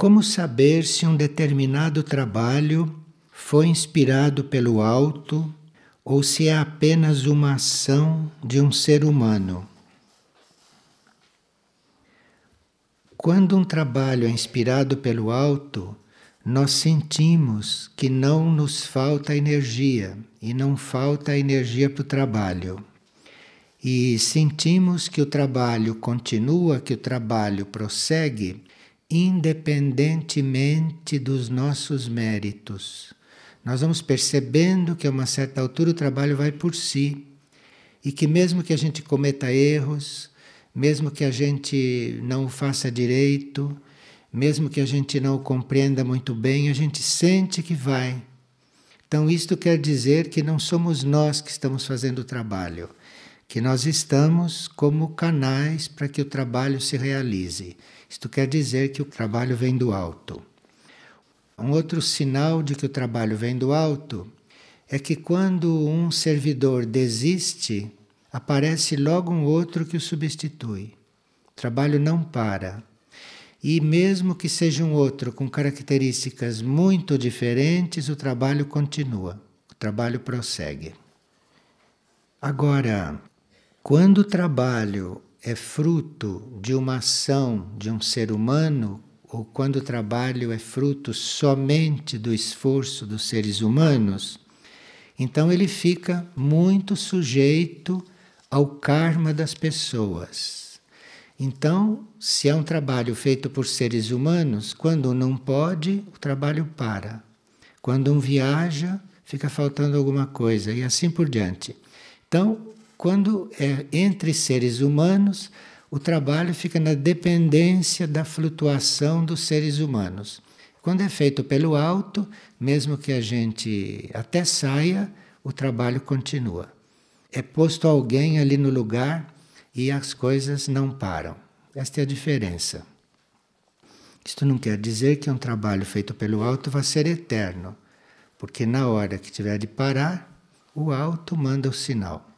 Como saber se um determinado trabalho foi inspirado pelo alto ou se é apenas uma ação de um ser humano? Quando um trabalho é inspirado pelo alto, nós sentimos que não nos falta energia e não falta energia para o trabalho. E sentimos que o trabalho continua, que o trabalho prossegue, independentemente dos nossos méritos. Nós vamos percebendo que a uma certa altura o trabalho vai por si e que, mesmo que a gente cometa erros, mesmo que a gente não o faça direito, mesmo que a gente não o compreenda muito bem, a gente sente que vai. Então, isto quer dizer que não somos nós que estamos fazendo o trabalho, que nós estamos como canais para que o trabalho se realize. Isto quer dizer que o trabalho vem do alto. Um outro sinal de que o trabalho vem do alto é que quando um servidor desiste, aparece logo um outro que o substitui. O trabalho não para. E mesmo que seja um outro com características muito diferentes, o trabalho continua, o trabalho prossegue. Agora, quando o trabalho é fruto de uma ação de um ser humano, ou quando o trabalho é fruto somente do esforço dos seres humanos, então ele fica muito sujeito ao karma das pessoas. Então, se é um trabalho feito por seres humanos, quando não pode, o trabalho para. Quando um viaja, fica faltando alguma coisa e assim por diante. Então, quando é entre seres humanos, o trabalho fica na dependência da flutuação dos seres humanos. Quando é feito pelo alto, mesmo que a gente até saia, o trabalho continua é posto alguém ali no lugar e as coisas não param. Esta é a diferença. Isto não quer dizer que um trabalho feito pelo alto vai ser eterno, porque na hora que tiver de parar, o alto manda o sinal.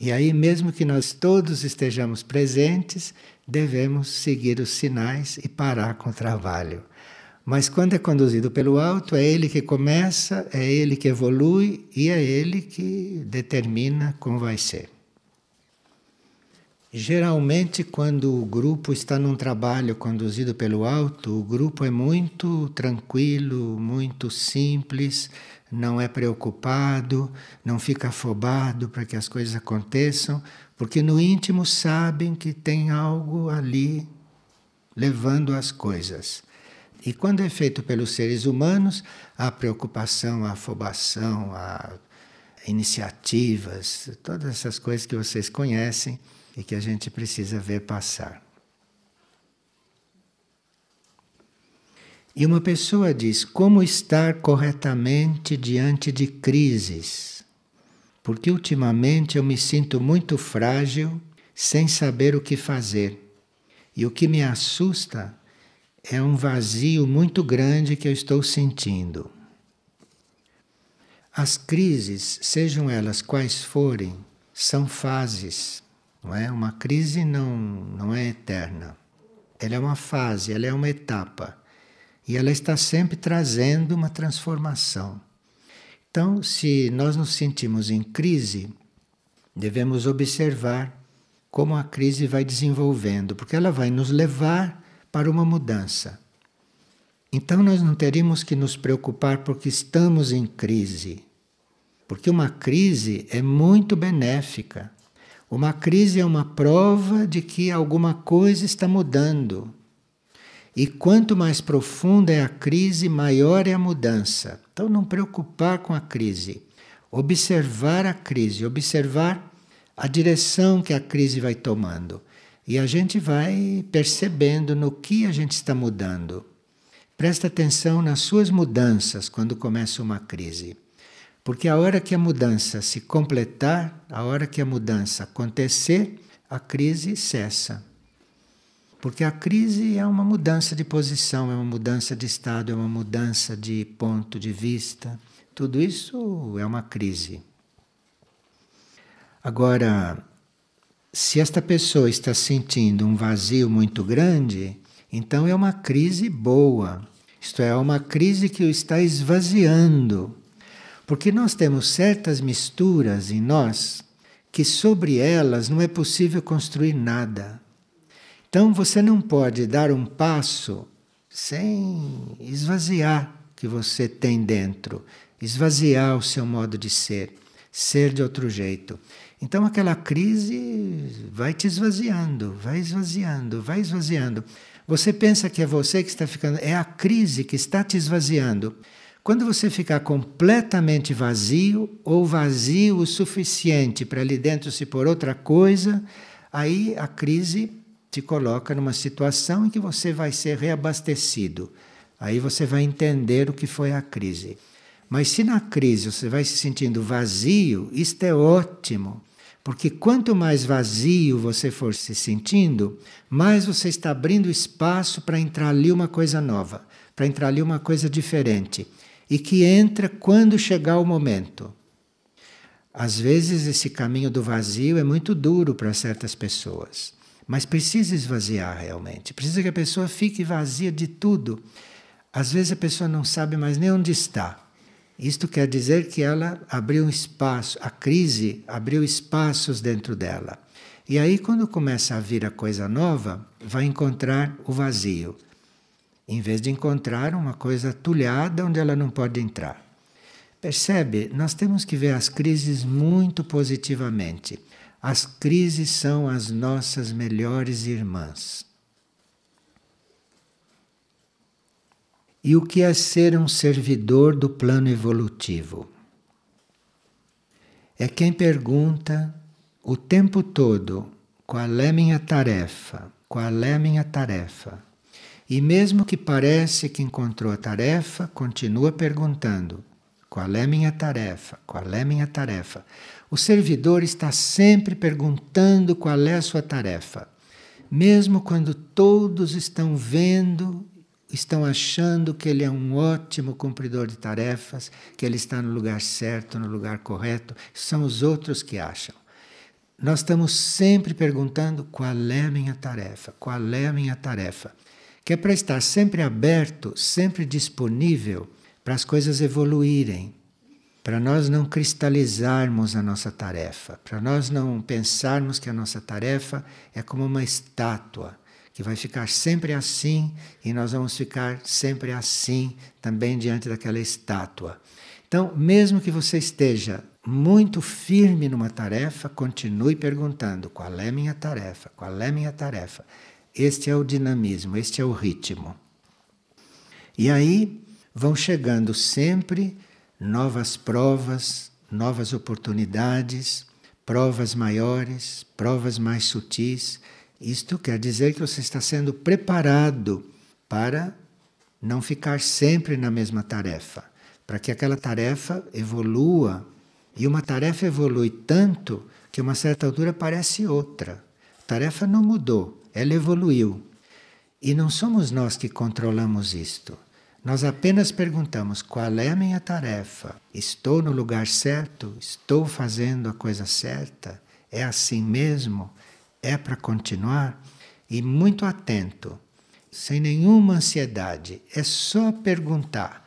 E aí, mesmo que nós todos estejamos presentes, devemos seguir os sinais e parar com o trabalho. Mas quando é conduzido pelo alto, é ele que começa, é ele que evolui e é ele que determina como vai ser. Geralmente, quando o grupo está num trabalho conduzido pelo alto, o grupo é muito tranquilo, muito simples, não é preocupado, não fica afobado para que as coisas aconteçam, porque no íntimo sabem que tem algo ali levando as coisas. E quando é feito pelos seres humanos, há preocupação, há afobação, há iniciativas, todas essas coisas que vocês conhecem e que a gente precisa ver passar. E uma pessoa diz: como estar corretamente diante de crises? Porque ultimamente eu me sinto muito frágil, sem saber o que fazer. E o que me assusta é um vazio muito grande que eu estou sentindo. As crises, sejam elas quais forem, são fases, não é? Uma crise não, não é eterna. Ela é uma fase, ela é uma etapa. E ela está sempre trazendo uma transformação. Então, se nós nos sentimos em crise, devemos observar como a crise vai desenvolvendo, porque ela vai nos levar para uma mudança. Então nós não teríamos que nos preocupar porque estamos em crise. Porque uma crise é muito benéfica. Uma crise é uma prova de que alguma coisa está mudando. E quanto mais profunda é a crise, maior é a mudança. Então, não preocupar com a crise. Observar a crise, observar a direção que a crise vai tomando. E a gente vai percebendo no que a gente está mudando. Presta atenção nas suas mudanças quando começa uma crise. Porque a hora que a mudança se completar, a hora que a mudança acontecer, a crise cessa. Porque a crise é uma mudança de posição, é uma mudança de estado, é uma mudança de ponto de vista. Tudo isso é uma crise. Agora, se esta pessoa está sentindo um vazio muito grande, Então é uma crise boa. Isto é, uma crise que o está esvaziando. Porque nós temos certas misturas em nós que sobre elas não é possível construir nada. Então você não pode dar um passo sem esvaziar o que você tem dentro, esvaziar o seu modo de ser, ser de outro jeito. Então aquela crise vai te esvaziando, vai esvaziando, vai esvaziando. Você pensa que é você que está ficando, é a crise que está te esvaziando. Quando você ficar completamente vazio ou vazio o suficiente para ali dentro se pôr outra coisa, aí a crise te coloca numa situação em que você vai ser reabastecido. Aí você vai entender o que foi a crise. Mas se na crise você vai se sentindo vazio, isto é ótimo. Porque quanto mais vazio você for se sentindo, mais você está abrindo espaço para entrar ali uma coisa nova, para entrar ali uma coisa diferente. E que entra quando chegar o momento. Às vezes esse caminho do vazio é muito duro para certas pessoas, mas precisa esvaziar realmente. Precisa que a pessoa fique vazia de tudo. Às vezes a pessoa não sabe mais nem onde está. Isto quer dizer que ela abriu um espaço, a crise abriu espaços dentro dela. E aí, quando começa a vir a coisa nova, vai encontrar o vazio, em vez de encontrar uma coisa tulhada onde ela não pode entrar. Percebe? Nós temos que ver as crises muito positivamente. As crises são as nossas melhores irmãs. E o que é ser um servidor do plano evolutivo? É quem pergunta o tempo todo qual é minha tarefa, qual é minha tarefa. E mesmo que parece que encontrou a tarefa, continua perguntando: qual é minha tarefa? Qual é minha tarefa? O servidor está sempre perguntando qual é a sua tarefa. Mesmo quando todos estão vendo estão achando que ele é um ótimo cumpridor de tarefas, que ele está no lugar certo, no lugar correto. São os outros que acham. Nós estamos sempre perguntando qual é a minha tarefa, qual é a minha tarefa. Que é para estar sempre aberto, sempre disponível para as coisas evoluírem, para nós não cristalizarmos a nossa tarefa, para nós não pensarmos que a nossa tarefa é como uma estátua que vai ficar sempre assim e nós vamos ficar sempre assim também diante daquela estátua. Então, mesmo que você esteja muito firme numa tarefa, continue perguntando: qual é minha tarefa? Qual é minha tarefa? Este é o dinamismo, este é o ritmo. E aí vão chegando sempre novas provas, novas oportunidades, provas maiores, provas mais sutis isto quer dizer que você está sendo preparado para não ficar sempre na mesma tarefa, para que aquela tarefa evolua. E uma tarefa evolui tanto que uma certa altura parece outra. A tarefa não mudou, ela evoluiu. E não somos nós que controlamos isto. Nós apenas perguntamos qual é a minha tarefa? Estou no lugar certo? Estou fazendo a coisa certa? É assim mesmo? é para continuar e muito atento, sem nenhuma ansiedade. É só perguntar,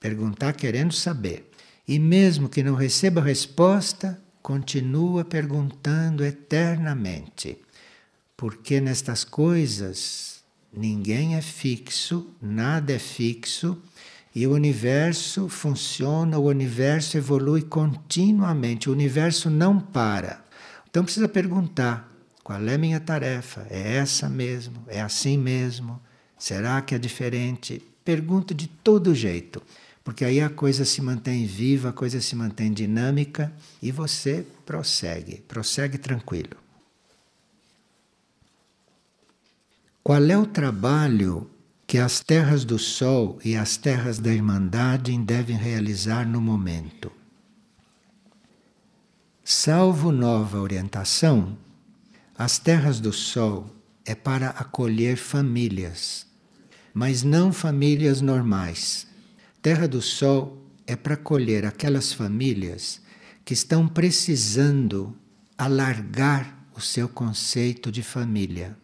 perguntar querendo saber. E mesmo que não receba resposta, continua perguntando eternamente. Porque nestas coisas ninguém é fixo, nada é fixo, e o universo funciona, o universo evolui continuamente, o universo não para. Então precisa perguntar: qual é minha tarefa? É essa mesmo? É assim mesmo? Será que é diferente? Pergunta de todo jeito, porque aí a coisa se mantém viva, a coisa se mantém dinâmica e você prossegue, prossegue tranquilo. Qual é o trabalho que as terras do Sol e as terras da Irmandade devem realizar no momento? Salvo nova orientação, as terras do sol é para acolher famílias, mas não famílias normais. Terra do Sol é para acolher aquelas famílias que estão precisando alargar o seu conceito de família.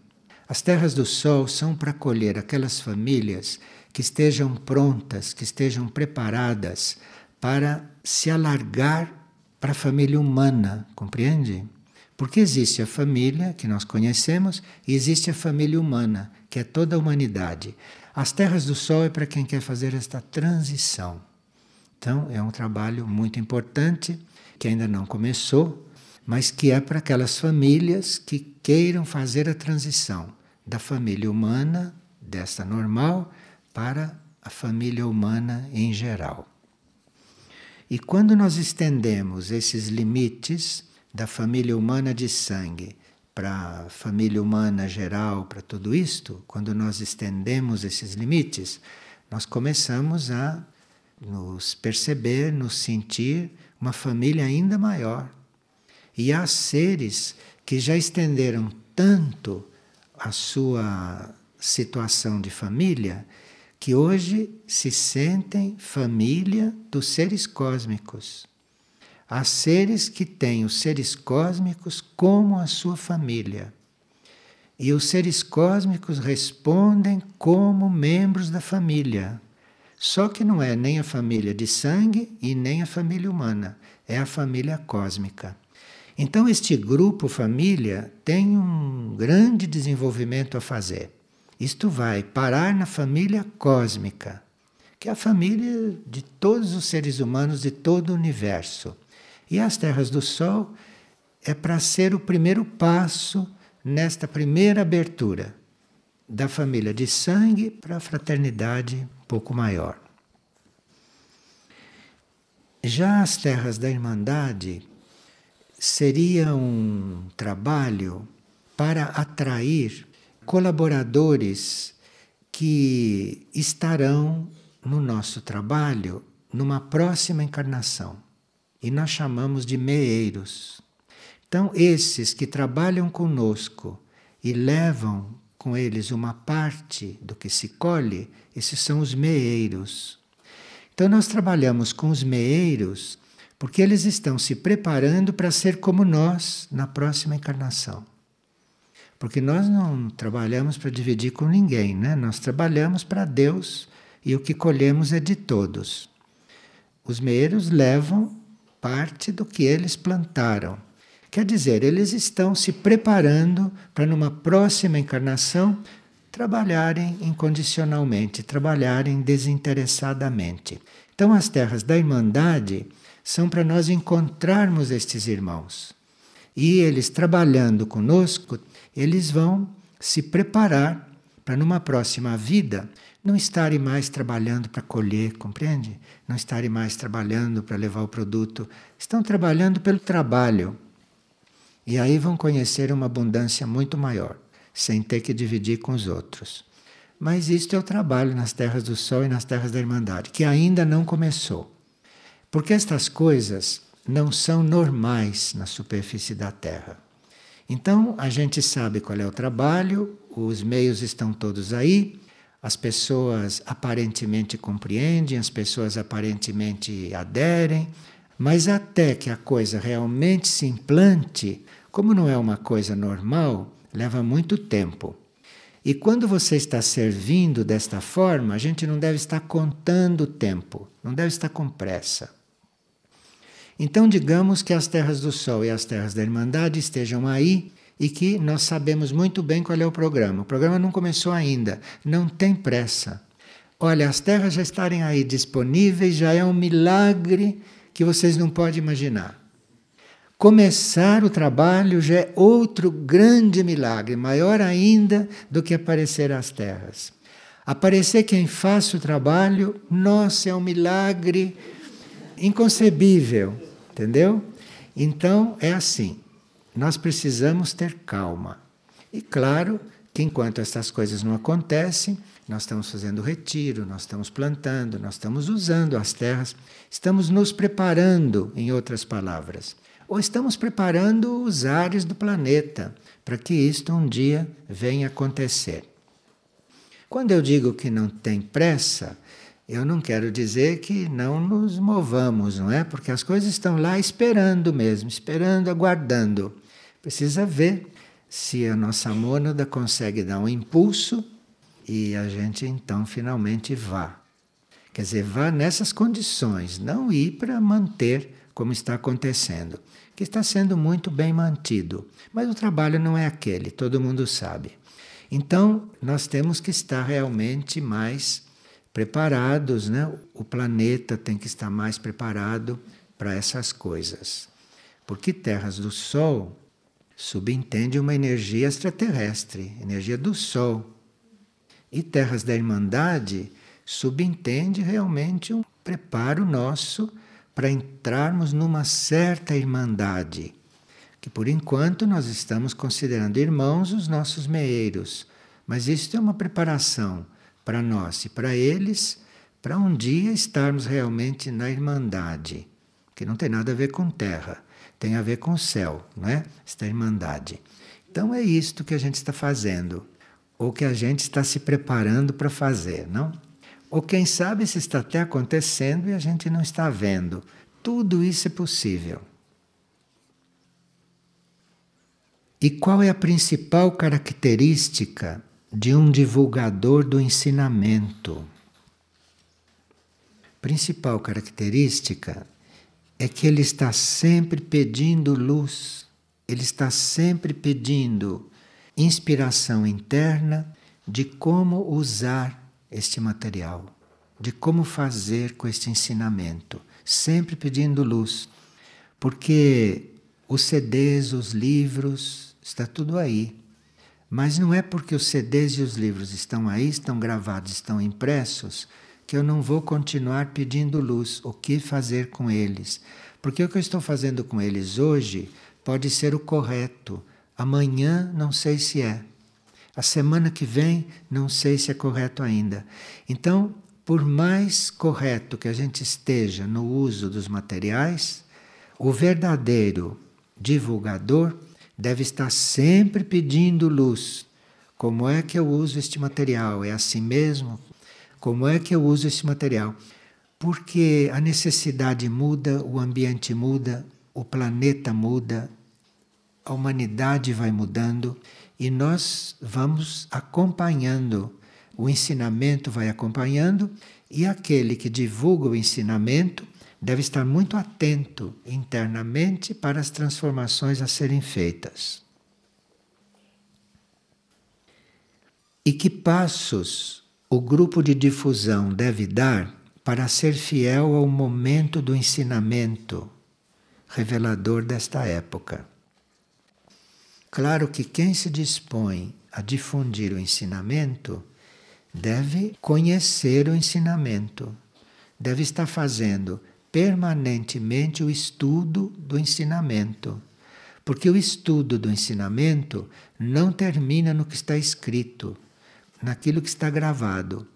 As terras do sol são para acolher aquelas famílias que estejam prontas, que estejam preparadas para se alargar para a família humana, compreende? Porque existe a família que nós conhecemos e existe a família humana, que é toda a humanidade. As terras do sol é para quem quer fazer esta transição. Então, é um trabalho muito importante que ainda não começou, mas que é para aquelas famílias que queiram fazer a transição da família humana, desta normal, para a família humana em geral. E quando nós estendemos esses limites da família humana de sangue para a família humana geral, para tudo isto, quando nós estendemos esses limites, nós começamos a nos perceber, nos sentir uma família ainda maior e há seres que já estenderam tanto a sua situação de família que hoje se sentem família dos seres cósmicos. Há seres que têm os seres cósmicos como a sua família. E os seres cósmicos respondem como membros da família. Só que não é nem a família de sangue e nem a família humana, é a família cósmica. Então, este grupo família tem um grande desenvolvimento a fazer. Isto vai parar na família cósmica, que é a família de todos os seres humanos de todo o universo. E as terras do Sol é para ser o primeiro passo nesta primeira abertura da família de sangue para a fraternidade um pouco maior. Já as terras da Irmandade seria um trabalho para atrair colaboradores que estarão no nosso trabalho numa próxima encarnação. E nós chamamos de meeiros. Então, esses que trabalham conosco e levam com eles uma parte do que se colhe, esses são os meeiros. Então, nós trabalhamos com os meeiros porque eles estão se preparando para ser como nós na próxima encarnação. Porque nós não trabalhamos para dividir com ninguém, né? Nós trabalhamos para Deus e o que colhemos é de todos. Os meeiros levam parte do que eles plantaram. Quer dizer, eles estão se preparando para numa próxima encarnação trabalharem incondicionalmente, trabalharem desinteressadamente. Então, as terras da Irmandade são para nós encontrarmos estes irmãos. E eles trabalhando conosco, eles vão se preparar para numa próxima vida não estarem mais trabalhando para colher, compreende? Não estarem mais trabalhando para levar o produto, estão trabalhando pelo trabalho. E aí vão conhecer uma abundância muito maior, sem ter que dividir com os outros. Mas isto é o trabalho nas terras do sol e nas terras da Irmandade, que ainda não começou. Porque estas coisas não são normais na superfície da Terra. Então a gente sabe qual é o trabalho, os meios estão todos aí, as pessoas aparentemente compreendem, as pessoas aparentemente aderem, mas até que a coisa realmente se implante, como não é uma coisa normal, leva muito tempo. E quando você está servindo desta forma, a gente não deve estar contando o tempo, não deve estar com pressa. Então, digamos que as terras do Sol e as terras da Irmandade estejam aí e que nós sabemos muito bem qual é o programa. O programa não começou ainda, não tem pressa. Olha, as terras já estarem aí disponíveis já é um milagre que vocês não podem imaginar. Começar o trabalho já é outro grande milagre, maior ainda do que aparecer as terras. Aparecer quem faça o trabalho, nossa, é um milagre inconcebível. Entendeu? Então é assim. Nós precisamos ter calma. E claro que enquanto essas coisas não acontecem, nós estamos fazendo retiro, nós estamos plantando, nós estamos usando as terras, estamos nos preparando, em outras palavras. Ou estamos preparando os ares do planeta para que isto um dia venha acontecer. Quando eu digo que não tem pressa, eu não quero dizer que não nos movamos, não é? Porque as coisas estão lá esperando mesmo, esperando, aguardando. Precisa ver se a nossa mônada consegue dar um impulso e a gente então finalmente vá. Quer dizer, vá nessas condições, não ir para manter como está acontecendo, que está sendo muito bem mantido. Mas o trabalho não é aquele, todo mundo sabe. Então, nós temos que estar realmente mais preparados, né? O planeta tem que estar mais preparado para essas coisas. Porque terras do Sol subentende uma energia extraterrestre, energia do Sol. E terras da Irmandade subentende realmente um preparo nosso para entrarmos numa certa Irmandade, que por enquanto nós estamos considerando irmãos os nossos meeiros, mas isso é uma preparação para nós e para eles, para um dia estarmos realmente na Irmandade, que não tem nada a ver com terra tem a ver com céu, não é? Esta irmandade. Então é isto que a gente está fazendo, ou que a gente está se preparando para fazer, não? Ou quem sabe se está até acontecendo e a gente não está vendo. Tudo isso é possível. E qual é a principal característica de um divulgador do ensinamento? Principal característica é que ele está sempre pedindo luz, ele está sempre pedindo inspiração interna de como usar este material, de como fazer com este ensinamento, sempre pedindo luz, porque os CDs, os livros, está tudo aí. Mas não é porque os CDs e os livros estão aí, estão gravados, estão impressos, que eu não vou continuar pedindo luz, o que fazer com eles. Porque o que eu estou fazendo com eles hoje pode ser o correto, amanhã não sei se é. A semana que vem não sei se é correto ainda. Então, por mais correto que a gente esteja no uso dos materiais, o verdadeiro divulgador deve estar sempre pedindo luz. Como é que eu uso este material? É assim mesmo? Como é que eu uso esse material? Porque a necessidade muda, o ambiente muda, o planeta muda, a humanidade vai mudando e nós vamos acompanhando. O ensinamento vai acompanhando e aquele que divulga o ensinamento deve estar muito atento internamente para as transformações a serem feitas. E que passos o grupo de difusão deve dar para ser fiel ao momento do ensinamento revelador desta época. Claro que quem se dispõe a difundir o ensinamento deve conhecer o ensinamento, deve estar fazendo permanentemente o estudo do ensinamento. Porque o estudo do ensinamento não termina no que está escrito naquilo que está gravado.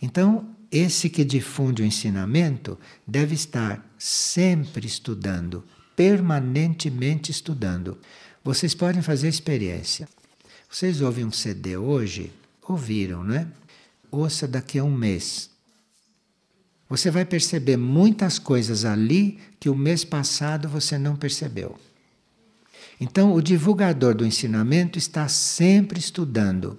Então, esse que difunde o ensinamento deve estar sempre estudando, permanentemente estudando. Vocês podem fazer experiência. Vocês ouvem um CD hoje? Ouviram, não é? Ouça daqui a um mês. Você vai perceber muitas coisas ali que o mês passado você não percebeu. Então, o divulgador do ensinamento está sempre estudando,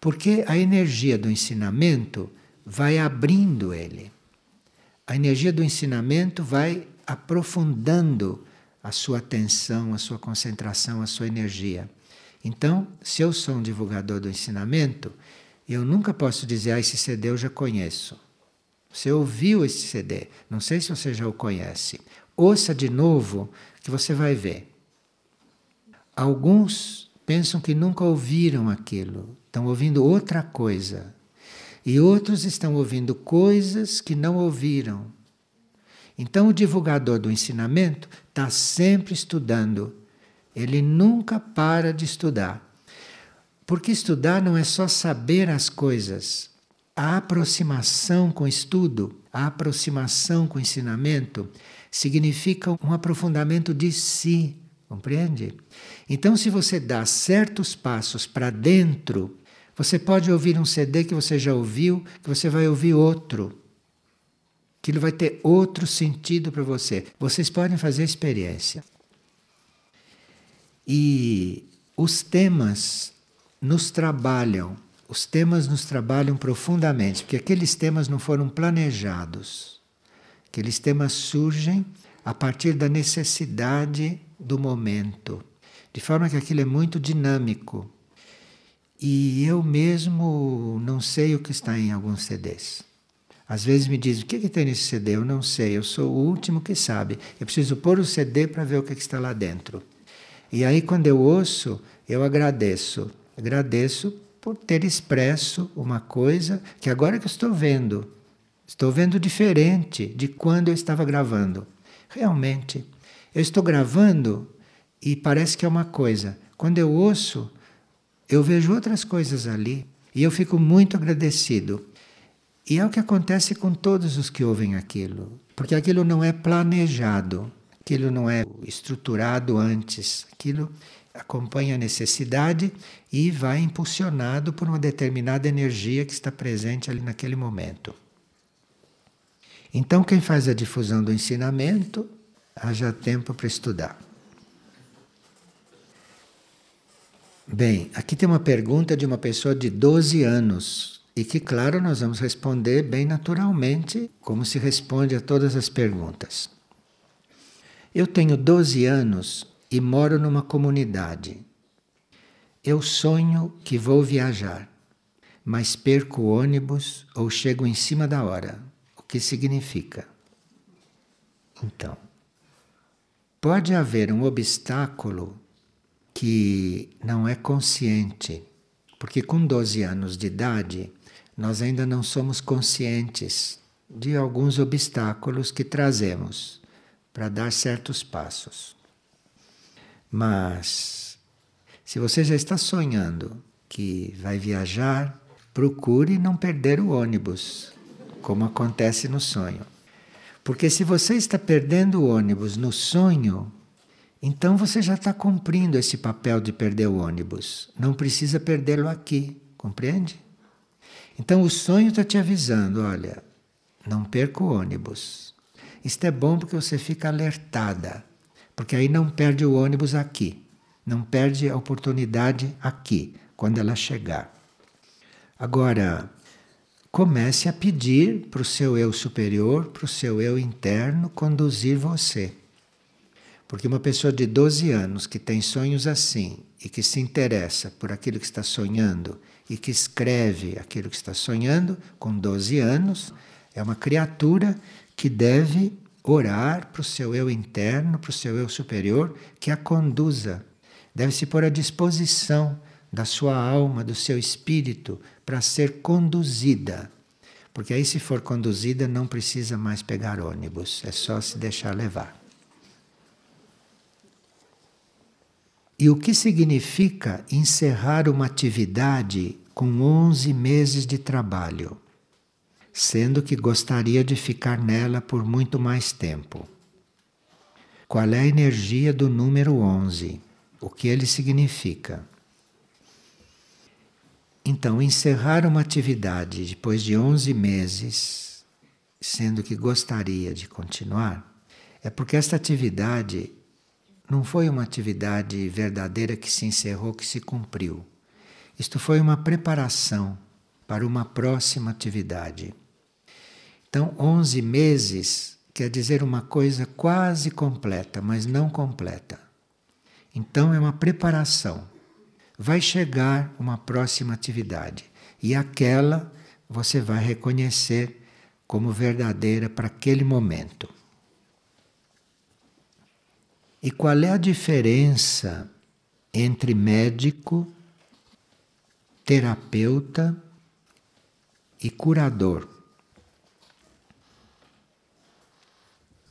porque a energia do ensinamento vai abrindo ele. A energia do ensinamento vai aprofundando a sua atenção, a sua concentração, a sua energia. Então, se eu sou um divulgador do ensinamento, eu nunca posso dizer, ah, esse CD eu já conheço. Você ouviu esse CD, não sei se você já o conhece. Ouça de novo que você vai ver. Alguns pensam que nunca ouviram aquilo, estão ouvindo outra coisa. E outros estão ouvindo coisas que não ouviram. Então, o divulgador do ensinamento está sempre estudando. Ele nunca para de estudar. Porque estudar não é só saber as coisas. A aproximação com estudo, a aproximação com ensinamento, significa um aprofundamento de si, compreende? Então, se você dá certos passos para dentro, você pode ouvir um CD que você já ouviu, que você vai ouvir outro. Aquilo vai ter outro sentido para você. Vocês podem fazer experiência. E os temas nos trabalham, os temas nos trabalham profundamente, porque aqueles temas não foram planejados. Aqueles temas surgem a partir da necessidade do momento, de forma que aquilo é muito dinâmico. E eu mesmo não sei o que está em alguns CDs. Às vezes me dizem, o que, que tem nesse CD? Eu não sei, eu sou o último que sabe. Eu preciso pôr o CD para ver o que, que está lá dentro. E aí, quando eu ouço, eu agradeço. Agradeço por ter expresso uma coisa que agora que estou vendo, estou vendo diferente de quando eu estava gravando. Realmente, eu estou gravando e parece que é uma coisa. Quando eu ouço, eu vejo outras coisas ali e eu fico muito agradecido. E é o que acontece com todos os que ouvem aquilo, porque aquilo não é planejado, aquilo não é estruturado antes, aquilo acompanha a necessidade e vai impulsionado por uma determinada energia que está presente ali naquele momento. Então, quem faz a difusão do ensinamento, haja tempo para estudar. Bem, aqui tem uma pergunta de uma pessoa de 12 anos. E que, claro, nós vamos responder bem naturalmente, como se responde a todas as perguntas. Eu tenho 12 anos e moro numa comunidade. Eu sonho que vou viajar, mas perco o ônibus ou chego em cima da hora. O que significa? Então, pode haver um obstáculo que não é consciente, porque com 12 anos de idade nós ainda não somos conscientes de alguns obstáculos que trazemos para dar certos passos. Mas, se você já está sonhando que vai viajar, procure não perder o ônibus, como acontece no sonho. Porque se você está perdendo o ônibus no sonho, então você já está cumprindo esse papel de perder o ônibus. Não precisa perdê-lo aqui, compreende? Então o sonho está te avisando: olha, não perca o ônibus. Isto é bom porque você fica alertada, porque aí não perde o ônibus aqui, não perde a oportunidade aqui, quando ela chegar. Agora, comece a pedir para o seu eu superior, para o seu eu interno conduzir você. Porque uma pessoa de 12 anos que tem sonhos assim e que se interessa por aquilo que está sonhando e que escreve aquilo que está sonhando com 12 anos, é uma criatura que deve orar para o seu eu interno, para o seu eu superior, que a conduza. Deve se pôr à disposição da sua alma, do seu espírito, para ser conduzida. Porque aí, se for conduzida, não precisa mais pegar ônibus, é só se deixar levar. E o que significa encerrar uma atividade com 11 meses de trabalho, sendo que gostaria de ficar nela por muito mais tempo? Qual é a energia do número 11? O que ele significa? Então, encerrar uma atividade depois de 11 meses, sendo que gostaria de continuar, é porque esta atividade não foi uma atividade verdadeira que se encerrou, que se cumpriu. Isto foi uma preparação para uma próxima atividade. Então, 11 meses quer dizer uma coisa quase completa, mas não completa. Então, é uma preparação. Vai chegar uma próxima atividade e aquela você vai reconhecer como verdadeira para aquele momento. E qual é a diferença entre médico, terapeuta e curador?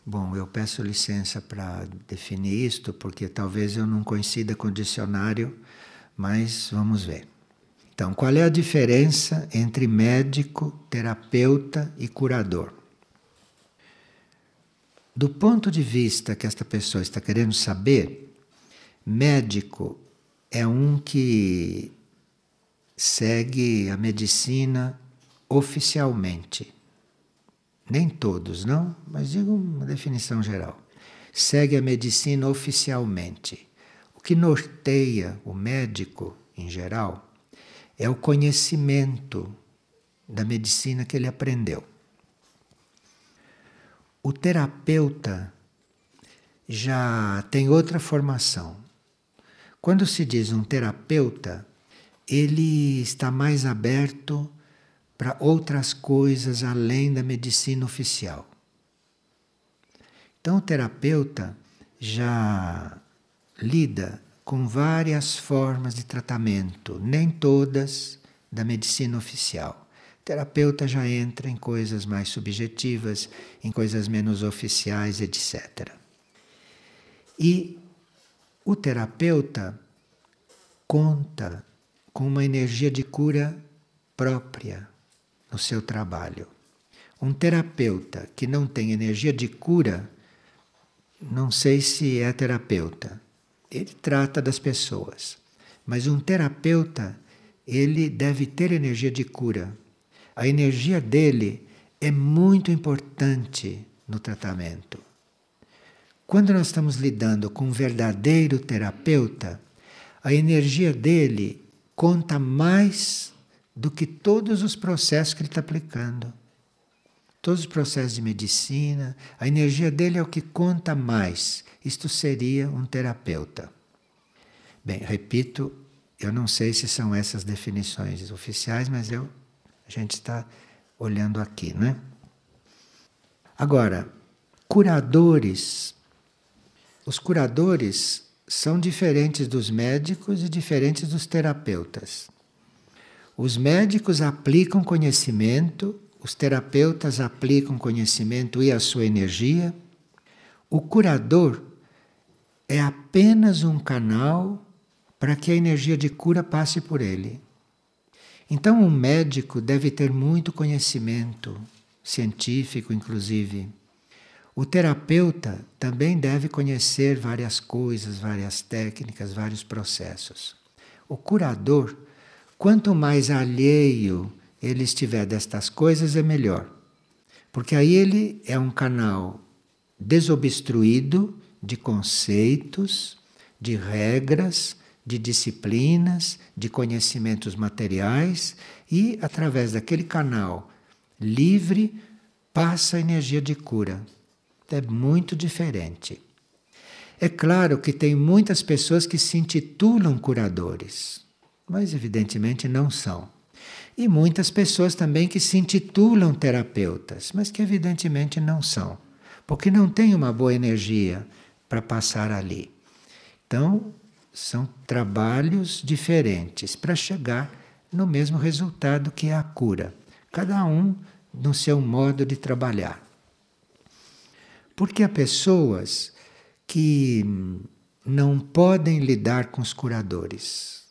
Bom, eu peço licença para definir isto, porque talvez eu não coincida com o dicionário, mas vamos ver. Então, qual é a diferença entre médico, terapeuta e curador? Do ponto de vista que esta pessoa está querendo saber, médico é um que segue a medicina oficialmente. Nem todos, não, mas digo uma definição geral. Segue a medicina oficialmente. O que norteia o médico, em geral, é o conhecimento da medicina que ele aprendeu. O terapeuta já tem outra formação. Quando se diz um terapeuta, ele está mais aberto para outras coisas além da medicina oficial. Então, o terapeuta já lida com várias formas de tratamento, nem todas da medicina oficial. O terapeuta já entra em coisas mais subjetivas, em coisas menos oficiais, etc. E o terapeuta conta com uma energia de cura própria no seu trabalho. Um terapeuta que não tem energia de cura, não sei se é terapeuta. Ele trata das pessoas. Mas um terapeuta, ele deve ter energia de cura. A energia dele é muito importante no tratamento. Quando nós estamos lidando com um verdadeiro terapeuta, a energia dele conta mais do que todos os processos que ele está aplicando. Todos os processos de medicina, a energia dele é o que conta mais. Isto seria um terapeuta. Bem, repito, eu não sei se são essas definições oficiais, mas eu, a gente está olhando aqui, né? Agora, curadores. Os curadores são diferentes dos médicos e diferentes dos terapeutas. Os médicos aplicam conhecimento, os terapeutas aplicam conhecimento e a sua energia. O curador é apenas um canal para que a energia de cura passe por ele. Então, um médico deve ter muito conhecimento, científico inclusive. O terapeuta também deve conhecer várias coisas, várias técnicas, vários processos. O curador, quanto mais alheio ele estiver destas coisas, é melhor. Porque aí ele é um canal desobstruído de conceitos, de regras, de disciplinas, de conhecimentos materiais e, através daquele canal livre, passa a energia de cura é muito diferente. É claro que tem muitas pessoas que se intitulam curadores, mas evidentemente não são. E muitas pessoas também que se intitulam terapeutas, mas que evidentemente não são, porque não têm uma boa energia para passar ali. Então, são trabalhos diferentes para chegar no mesmo resultado que é a cura, cada um no seu modo de trabalhar. Porque há pessoas que não podem lidar com os curadores,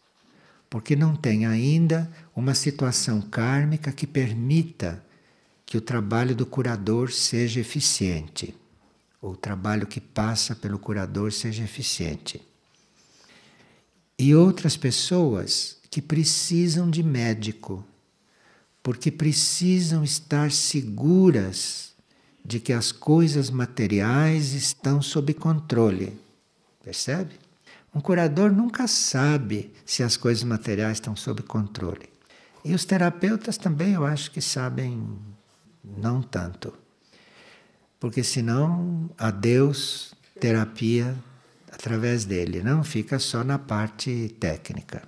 porque não têm ainda uma situação kármica que permita que o trabalho do curador seja eficiente, ou o trabalho que passa pelo curador seja eficiente. E outras pessoas que precisam de médico, porque precisam estar seguras de que as coisas materiais estão sob controle. Percebe? Um curador nunca sabe se as coisas materiais estão sob controle. E os terapeutas também eu acho que sabem não tanto. Porque senão a Deus terapia através dele, não fica só na parte técnica.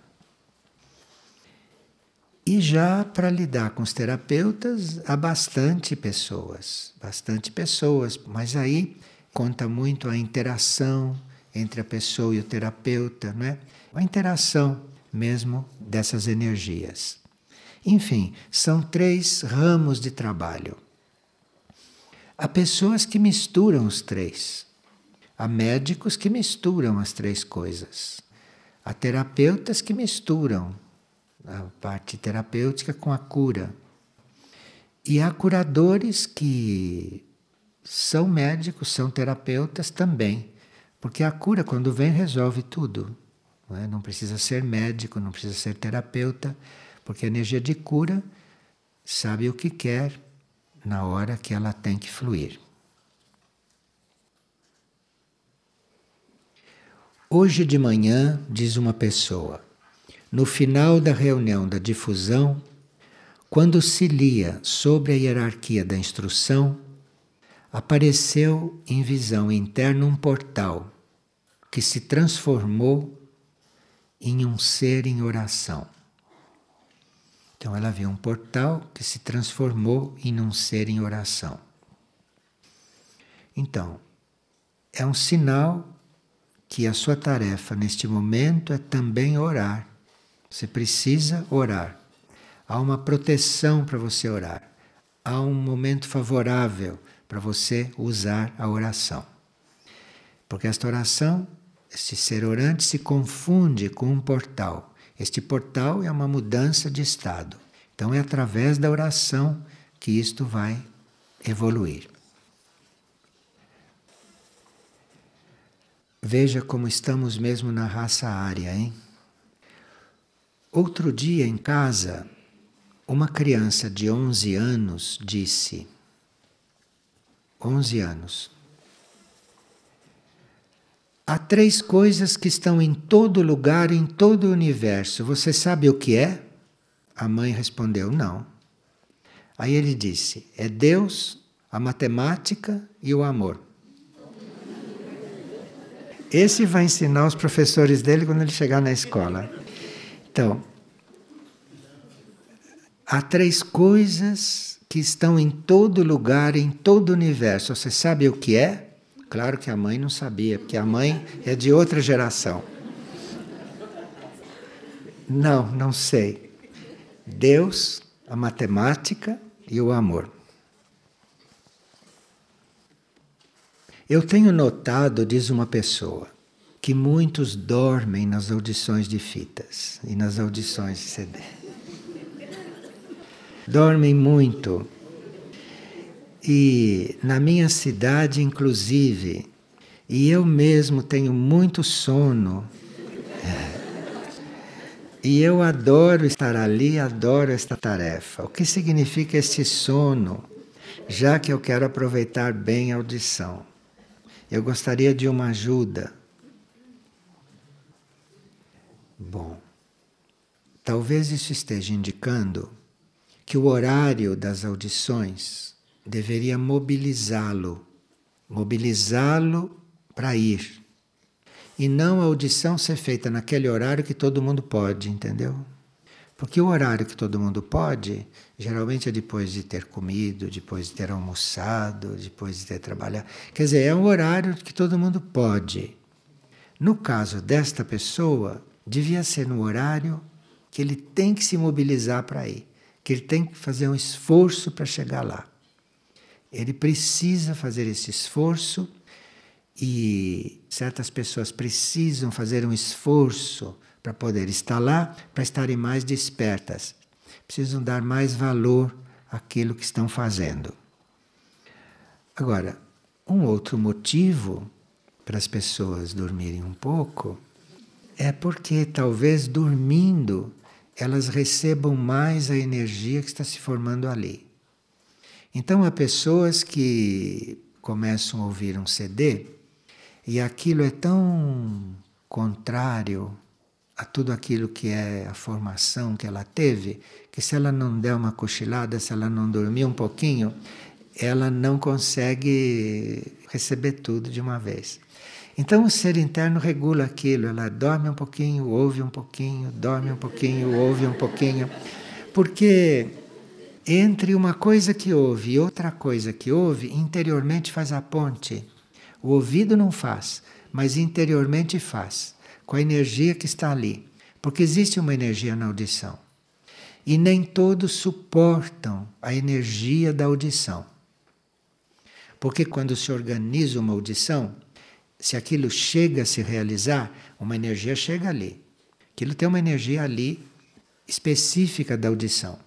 E já para lidar com os terapeutas, há bastante pessoas, bastante pessoas, mas aí conta muito a interação entre a pessoa e o terapeuta, não é? A interação mesmo dessas energias. Enfim, são três ramos de trabalho. Há pessoas que misturam os três. Há médicos que misturam as três coisas. Há terapeutas que misturam a parte terapêutica com a cura. E há curadores que são médicos, são terapeutas também, porque a cura, quando vem, resolve tudo. Não, é? não precisa ser médico, não precisa ser terapeuta, porque a energia de cura sabe o que quer na hora que ela tem que fluir. Hoje de manhã, diz uma pessoa, no final da reunião da difusão, quando se lia sobre a hierarquia da instrução, apareceu em visão interna um portal que se transformou em um ser em oração. Então ela viu um portal que se transformou em um ser em oração. Então, é um sinal que a sua tarefa neste momento é também orar. Você precisa orar. Há uma proteção para você orar. Há um momento favorável para você usar a oração. Porque esta oração, este ser orante, se confunde com um portal. Este portal é uma mudança de estado. Então é através da oração que isto vai evoluir. Veja como estamos mesmo na raça área, hein? Outro dia em casa, uma criança de 11 anos disse: 11 anos. Há três coisas que estão em todo lugar, em todo o universo. Você sabe o que é? A mãe respondeu: Não. Aí ele disse: É Deus, a matemática e o amor. Esse vai ensinar os professores dele quando ele chegar na escola. Então, há três coisas que estão em todo lugar, em todo o universo. Você sabe o que é? Claro que a mãe não sabia, porque a mãe é de outra geração. Não, não sei. Deus, a matemática e o amor. Eu tenho notado, diz uma pessoa, que muitos dormem nas audições de fitas e nas audições de CD. Dormem muito. E na minha cidade, inclusive, e eu mesmo tenho muito sono. E eu adoro estar ali, adoro esta tarefa. O que significa esse sono? Já que eu quero aproveitar bem a audição. Eu gostaria de uma ajuda. Bom, talvez isso esteja indicando que o horário das audições deveria mobilizá-lo, mobilizá-lo para ir. E não a audição ser feita naquele horário que todo mundo pode, entendeu? Porque o horário que todo mundo pode, geralmente é depois de ter comido, depois de ter almoçado, depois de ter trabalhado. Quer dizer, é um horário que todo mundo pode. No caso desta pessoa, devia ser no horário que ele tem que se mobilizar para ir, que ele tem que fazer um esforço para chegar lá. Ele precisa fazer esse esforço e certas pessoas precisam fazer um esforço para poder estar lá, para estarem mais despertas. Precisam dar mais valor àquilo que estão fazendo. Agora, um outro motivo para as pessoas dormirem um pouco é porque talvez dormindo elas recebam mais a energia que está se formando ali. Então há pessoas que começam a ouvir um CD e aquilo é tão contrário a tudo aquilo que é a formação que ela teve, que se ela não der uma cochilada, se ela não dormir um pouquinho, ela não consegue receber tudo de uma vez. Então o ser interno regula aquilo, ela dorme um pouquinho, ouve um pouquinho, dorme um pouquinho, ouve um pouquinho, porque entre uma coisa que ouve e outra coisa que ouve, interiormente faz a ponte. O ouvido não faz, mas interiormente faz com a energia que está ali. Porque existe uma energia na audição. E nem todos suportam a energia da audição. Porque quando se organiza uma audição, se aquilo chega a se realizar, uma energia chega ali. Aquilo tem uma energia ali específica da audição.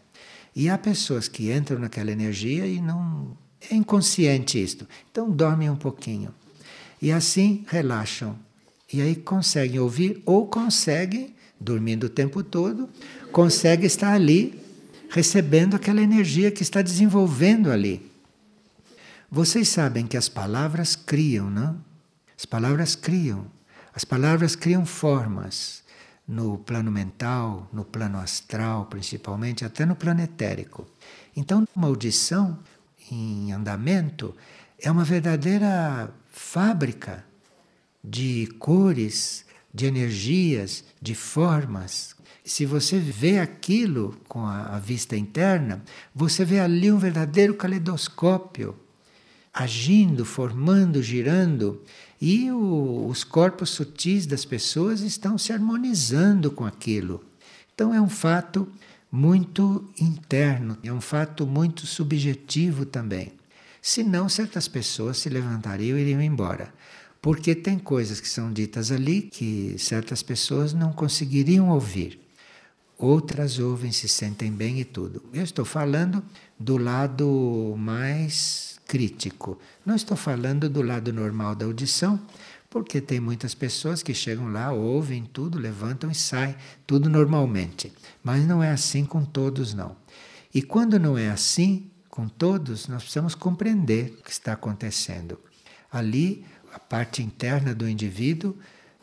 E há pessoas que entram naquela energia e não. É inconsciente isto. Então dormem um pouquinho. E assim relaxam e aí conseguem ouvir ou conseguem, dormindo o tempo todo, conseguem estar ali recebendo aquela energia que está desenvolvendo ali. Vocês sabem que as palavras criam, não? As palavras criam. As palavras criam formas no plano mental, no plano astral, principalmente, até no plano etérico. Então, uma audição em andamento é uma verdadeira fábrica de cores, de energias, de formas. Se você vê aquilo com a, vista interna, você vê ali um verdadeiro caleidoscópio agindo, formando, girando, e o, os corpos sutis das pessoas estão se harmonizando com aquilo. Então é um fato muito interno, é um fato muito subjetivo também. Senão, certas pessoas se levantariam e iriam embora. Porque tem coisas que são ditas ali que certas pessoas não conseguiriam ouvir. Outras ouvem, se sentem bem e tudo. Eu estou falando do lado mais crítico. Não estou falando do lado normal da audição, porque tem muitas pessoas que chegam lá, ouvem tudo, levantam e saem, tudo normalmente. Mas não é assim com todos, não. E quando não é assim com todos, nós precisamos compreender o que está acontecendo. Ali, a parte interna do indivíduo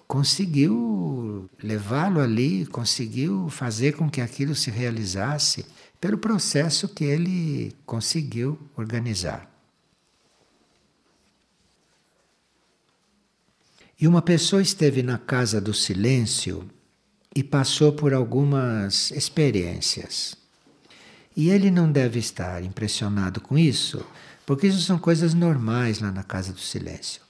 conseguiu levá-lo ali, conseguiu fazer com que aquilo se realizasse pelo processo que ele conseguiu organizar. E uma pessoa esteve na casa do silêncio e passou por algumas experiências. E ele não deve estar impressionado com isso, porque isso são coisas normais lá na casa do silêncio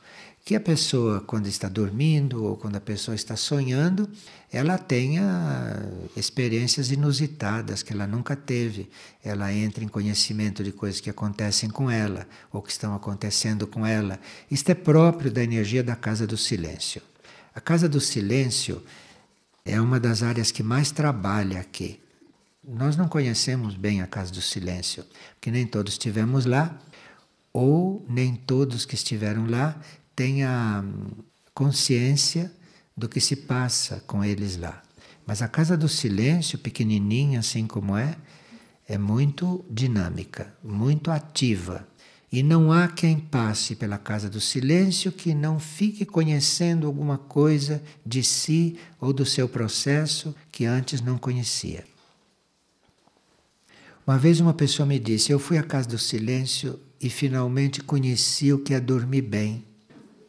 que a pessoa, quando está dormindo ou quando a pessoa está sonhando, ela tenha experiências inusitadas que ela nunca teve. Ela entra em conhecimento de coisas que acontecem com ela ou que estão acontecendo com ela. Isto é próprio da energia da casa do silêncio. A casa do silêncio é uma das áreas que mais trabalha aqui. Nós não conhecemos bem a casa do silêncio, porque nem todos estivemos lá, ou nem todos que estiveram lá tenha consciência do que se passa com eles lá. Mas a casa do silêncio, pequenininha assim como é, é muito dinâmica, muito ativa. E não há quem passe pela casa do silêncio que não fique conhecendo alguma coisa de si ou do seu processo que antes não conhecia. Uma vez uma pessoa me disse: Eu fui à casa do silêncio e finalmente conheci o que é dormir bem.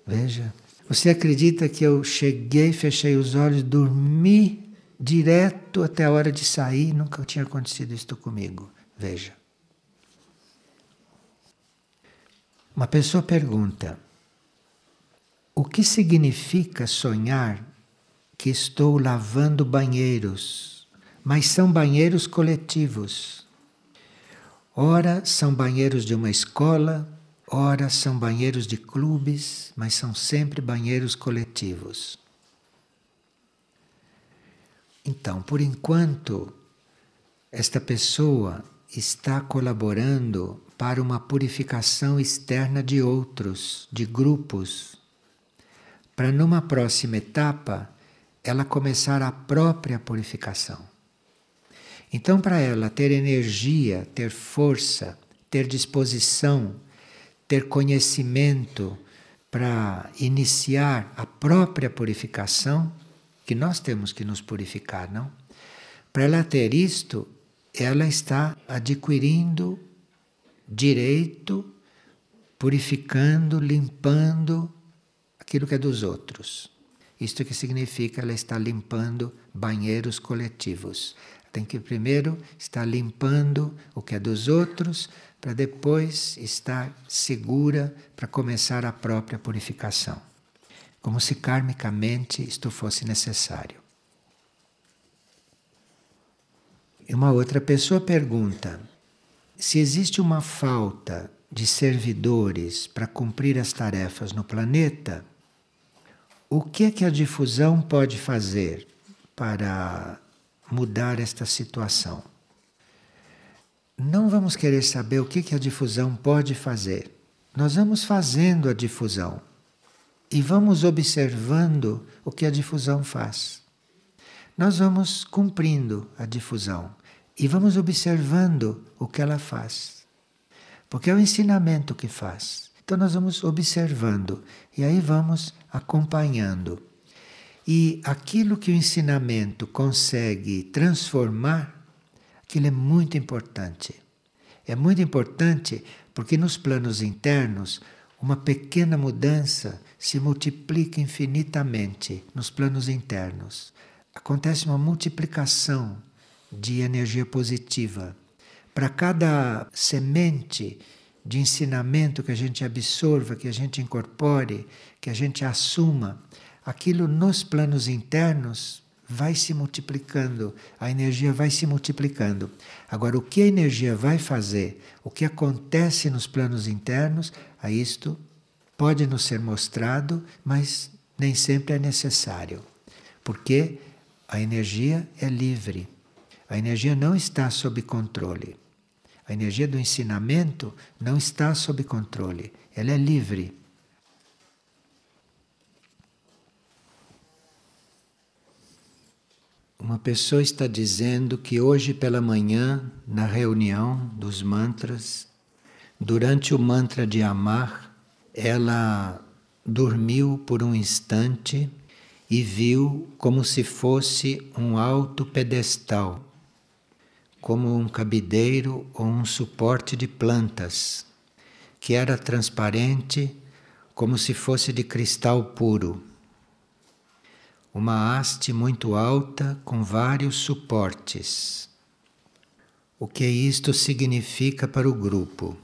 Veja, você acredita que eu cheguei, fechei os olhos, dormi direto até a hora de sair? Nunca tinha acontecido isso comigo. Veja. Uma pessoa pergunta: O que significa sonhar que estou lavando banheiros, mas são banheiros coletivos? Ora, são banheiros de uma escola, Ora, são banheiros de clubes, mas são sempre banheiros coletivos. Então, por enquanto, esta pessoa está colaborando para uma purificação externa de outros, de grupos, para numa próxima etapa ela começar a própria purificação. Então, para ela ter energia, ter força, ter disposição ter conhecimento para iniciar a própria purificação, que nós temos que nos purificar, não? Para ela ter isto, ela está adquirindo direito, purificando, limpando aquilo que é dos outros. Isto que significa ela está limpando banheiros coletivos. Tem que primeiro estar limpando o que é dos outros para depois estar segura para começar a própria purificação, como se karmicamente isto fosse necessário. E uma outra pessoa pergunta: se existe uma falta de servidores para cumprir as tarefas no planeta, o que é que a difusão pode fazer para mudar esta situação? Não vamos querer saber o que, a difusão pode fazer. Nós vamos fazendo a difusão e vamos observando o que a difusão faz. Nós vamos cumprindo a difusão e vamos observando o que ela faz. Porque é o ensinamento que faz. Então nós vamos observando e aí vamos acompanhando. E aquilo que o ensinamento consegue transformar, aquilo é muito importante. É muito importante porque nos planos internos, uma pequena mudança se multiplica infinitamente nos planos internos. Acontece uma multiplicação de energia positiva. Para cada semente de ensinamento que a gente absorva, que a gente incorpore, que a gente assuma, aquilo nos planos internos vai se multiplicando, a energia vai se multiplicando. Agora, o que a energia vai fazer, o que acontece nos planos internos, a isto pode nos ser mostrado, mas nem sempre é necessário. Porque a energia é livre. A energia não está sob controle. A energia do ensinamento não está sob controle. Ela é livre. Uma pessoa está dizendo que hoje pela manhã, na reunião dos mantras, durante o mantra de amar, ela dormiu por um instante e viu como se fosse um alto pedestal, como um cabideiro ou um suporte de plantas, que era transparente como se fosse de cristal puro uma haste muito alta com vários suportes. O que isto significa para o grupo?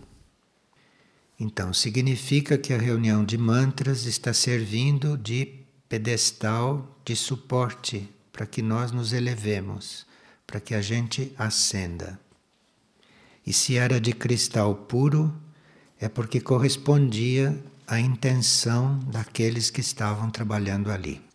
Então, significa que a reunião de mantras está servindo de pedestal, de suporte para que nós nos elevemos, para que a gente ascenda. E se era de cristal puro, é porque correspondia à intenção daqueles que estavam trabalhando ali.